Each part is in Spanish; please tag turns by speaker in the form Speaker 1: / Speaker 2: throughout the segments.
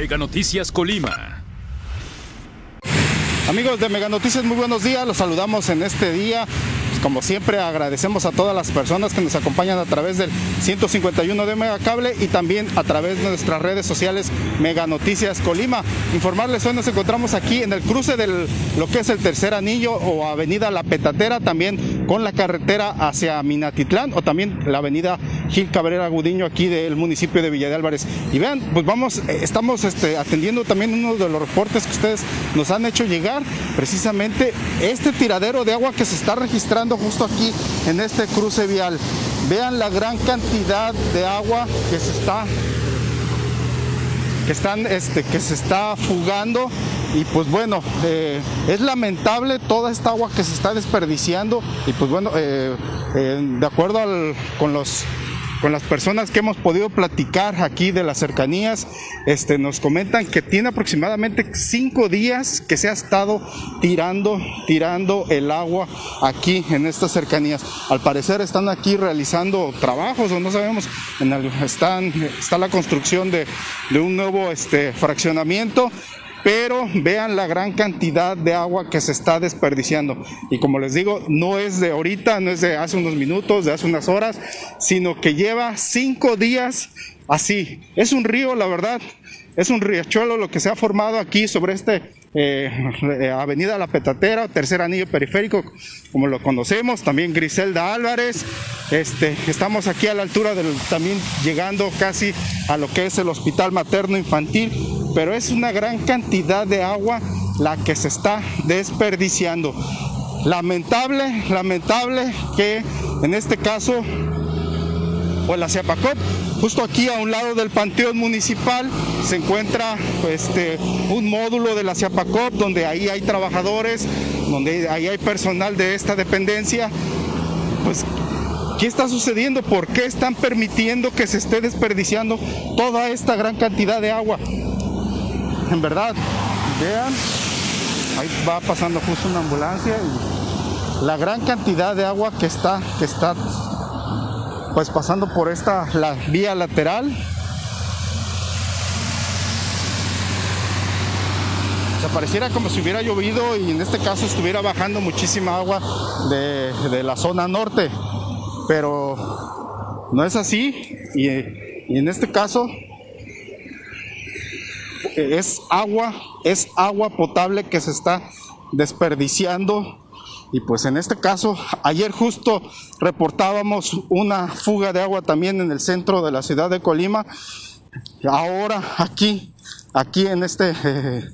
Speaker 1: Mega Noticias Colima.
Speaker 2: Amigos de Mega Noticias, muy buenos días. Los saludamos en este día como siempre agradecemos a todas las personas que nos acompañan a través del 151 de Megacable y también a través de nuestras redes sociales Mega Noticias Colima. Informarles, hoy nos encontramos aquí en el cruce de lo que es el tercer anillo o avenida La Petatera, también con la carretera hacia Minatitlán o también la avenida Gil Cabrera Gudiño aquí del municipio de Villa de Álvarez. Y vean, pues vamos, eh, estamos este, atendiendo también uno de los reportes que ustedes nos han hecho llegar, precisamente este tiradero de agua que se está registrando justo aquí en este cruce vial. Vean la gran cantidad de agua que se está que están este que se está fugando y pues bueno eh, es lamentable toda esta agua que se está desperdiciando y pues bueno eh, eh, de acuerdo con los con las personas que hemos podido platicar aquí de las cercanías, este, nos comentan que tiene aproximadamente cinco días que se ha estado tirando, tirando el agua aquí en estas cercanías. Al parecer están aquí realizando trabajos o no sabemos, en están, está la construcción de, de un nuevo este, fraccionamiento pero vean la gran cantidad de agua que se está desperdiciando. Y como les digo, no es de ahorita, no es de hace unos minutos, de hace unas horas, sino que lleva cinco días así. Es un río, la verdad, es un riachuelo lo que se ha formado aquí sobre este eh, eh, Avenida La Petatera, tercer anillo periférico, como lo conocemos, también Griselda Álvarez. Este, estamos aquí a la altura del, también llegando casi a lo que es el Hospital Materno Infantil, pero es una gran cantidad de agua la que se está desperdiciando. Lamentable, lamentable que en este caso, pues la Ciapacop Justo aquí a un lado del Panteón Municipal se encuentra este, un módulo de la CIAPACOP donde ahí hay trabajadores, donde ahí hay personal de esta dependencia. Pues, ¿qué está sucediendo? ¿Por qué están permitiendo que se esté desperdiciando toda esta gran cantidad de agua? En verdad, vean, ahí va pasando justo una ambulancia y la gran cantidad de agua que está, que está pues pasando por esta la vía lateral. se pareciera como si hubiera llovido y en este caso estuviera bajando muchísima agua de, de la zona norte, pero no es así y en este caso es agua, es agua potable que se está desperdiciando y pues en este caso, ayer justo reportábamos una fuga de agua también en el centro de la ciudad de Colima. Ahora aquí, aquí en este, eh,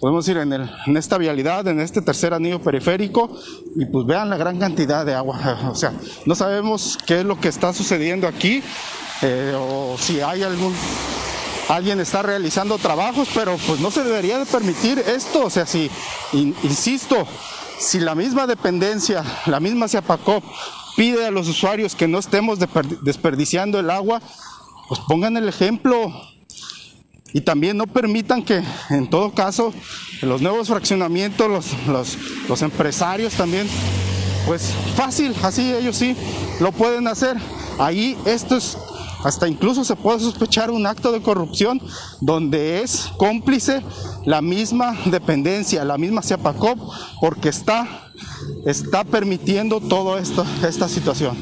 Speaker 2: podemos ir en, en esta vialidad, en este tercer anillo periférico, y pues vean la gran cantidad de agua. O sea, no sabemos qué es lo que está sucediendo aquí, eh, o si hay algún alguien está realizando trabajos, pero pues no se debería de permitir esto, o sea, si, insisto, si la misma dependencia, la misma CIAPACOP pide a los usuarios que no estemos desperdiciando el agua, pues pongan el ejemplo y también no permitan que en todo caso los nuevos fraccionamientos, los, los empresarios también, pues fácil, así ellos sí lo pueden hacer. Ahí esto es hasta incluso se puede sospechar un acto de corrupción donde es cómplice la misma dependencia, la misma CIAPACOP, porque está, está permitiendo toda esta, situación.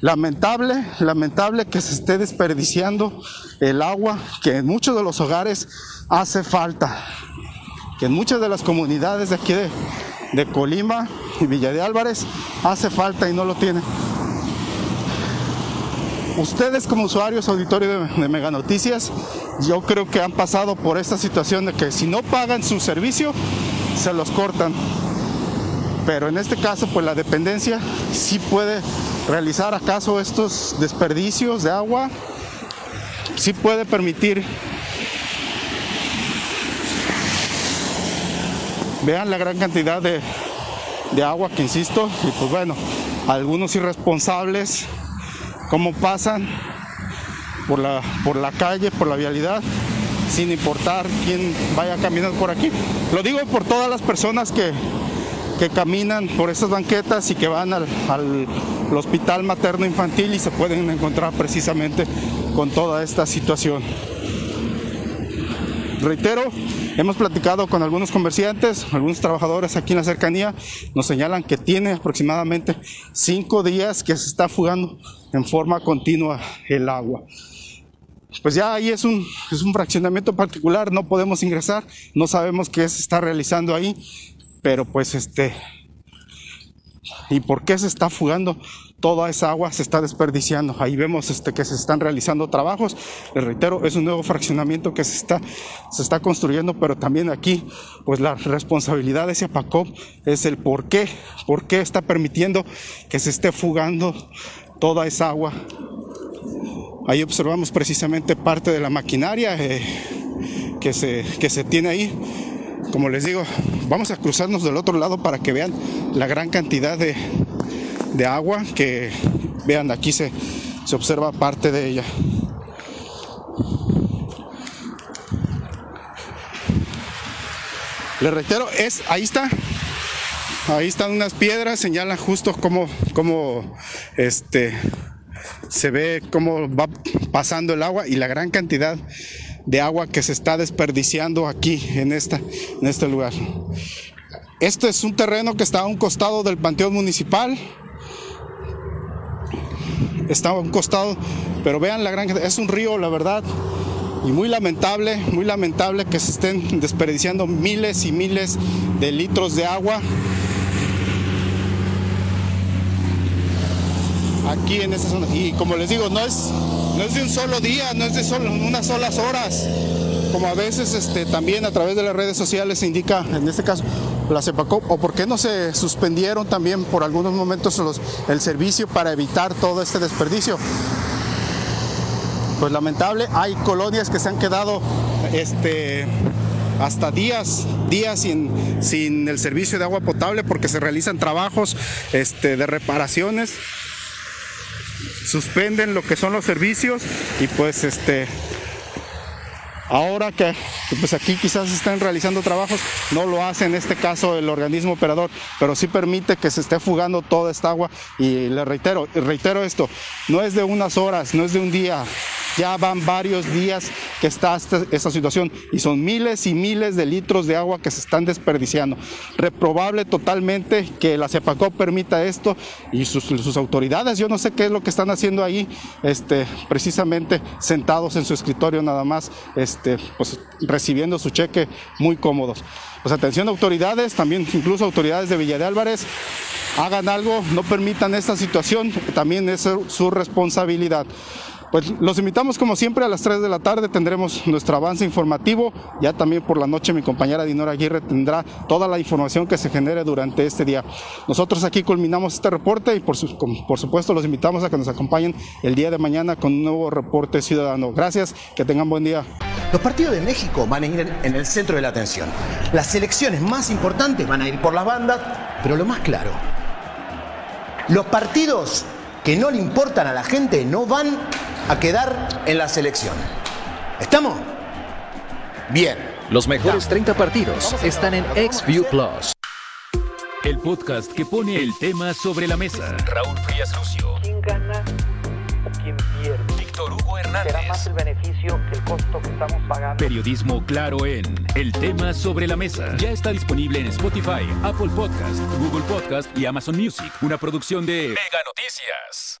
Speaker 2: Lamentable, lamentable que se esté desperdiciando el agua que en muchos de los hogares hace falta, que en muchas de las comunidades de aquí de, de Colima y Villa de Álvarez hace falta y no lo tienen ustedes como usuarios auditorio de, Mega Noticias, yo creo que han pasado por esta situación de que si no pagan su servicio, se los cortan. Pero en este caso, pues la dependencia sí puede realizar acaso estos desperdicios de agua, sí puede permitir vean la gran cantidad de, de, agua que insisto, y pues bueno, algunos irresponsables cómo pasan por la, por la calle, por la vialidad, sin importar quién vaya caminando por aquí. Lo digo por todas las personas que, que caminan por estas banquetas y que van al, al, hospital materno infantil y se pueden encontrar precisamente con toda esta situación. reitero, hemos platicado con algunos comerciantes, algunos trabajadores aquí en la cercanía, nos señalan que tiene aproximadamente cinco días que se está fugando en forma continua el agua. Pues ya ahí es un, es un fraccionamiento particular, no podemos ingresar, no sabemos qué se está realizando ahí, pero pues este, ¿y por qué se está fugando? Toda esa agua se está desperdiciando. Ahí vemos este, que se están realizando trabajos. Les reitero, es un nuevo fraccionamiento que se está, se está construyendo, pero también aquí, pues la responsabilidad de ese PACOP es el por qué, por qué está permitiendo que se esté fugando toda esa agua. Ahí observamos precisamente parte de la maquinaria eh, que, se, que se tiene ahí. Como les digo, vamos a cruzarnos del otro lado para que vean la gran cantidad de, de agua que vean aquí se, se observa parte de ella. Le reitero, es, ahí está, ahí están unas piedras, señala justo cómo, cómo este, se ve cómo va pasando el agua y la gran cantidad de agua que se está desperdiciando aquí en, esta, en este lugar. Este es un terreno que está a un costado del Panteón Municipal está a un costado, pero vean la gran, es un río, la verdad, y muy lamentable, muy lamentable que se estén desperdiciando miles y miles de litros de agua. Aquí en esta zona. Y como les digo, no es, no es de un solo día, no es de unas solas horas como a veces este, también a través de las redes sociales se indica, en este caso, la CEPACOP, o por qué no se suspendieron también por algunos momentos los, el servicio para evitar todo este desperdicio. Pues lamentable, hay colonias que se han quedado este, hasta días, días sin, sin el servicio de agua potable porque se realizan trabajos este, de reparaciones suspenden lo que son los servicios y pues este Ahora que pues aquí quizás están realizando trabajos, no lo hace en este caso el organismo operador, pero sí permite que se esté fugando toda esta agua. Y le reitero, reitero esto, no es de unas horas, no es de un día, ya van varios días que está esta, situación y son miles y miles de litros de agua que se están desperdiciando. Reprobable totalmente que la CEPACOP permita esto y sus, autoridades, yo no sé qué es lo que están haciendo ahí, este, precisamente sentados en su escritorio nada más, este, pues, recibiendo su cheque muy cómodos. Pues atención autoridades, también incluso autoridades de Villa de Álvarez, hagan algo, no permitan esta situación, también es su responsabilidad. Pues los invitamos como siempre a las 3 de la tarde, tendremos nuestro avance informativo, ya también por la noche mi compañera Dinora Aguirre tendrá toda la información que se genere durante este día. Nosotros aquí culminamos este reporte y por, por supuesto los invitamos a que nos acompañen el día de mañana con un nuevo reporte ciudadano. Gracias, que tengan buen día.
Speaker 3: Los partidos de México van a ir en el centro de la atención. Las elecciones más importantes van a ir por las bandas, pero lo más claro, los partidos que no le importan a la gente no van a quedar en la selección. ¿Estamos? Bien.
Speaker 1: Los mejores 30 partidos están en XView Plus. El podcast que pone el tema sobre la mesa. Raúl Frías Lucio.
Speaker 4: ¿Quién gana o quién pierde?
Speaker 1: Víctor Hugo Hernández.
Speaker 4: Será más el beneficio que el costo que estamos pagando.
Speaker 1: Periodismo claro en El tema sobre la mesa. Ya está disponible en Spotify, Apple Podcast, Google Podcast y Amazon Music. Una producción de Mega Noticias.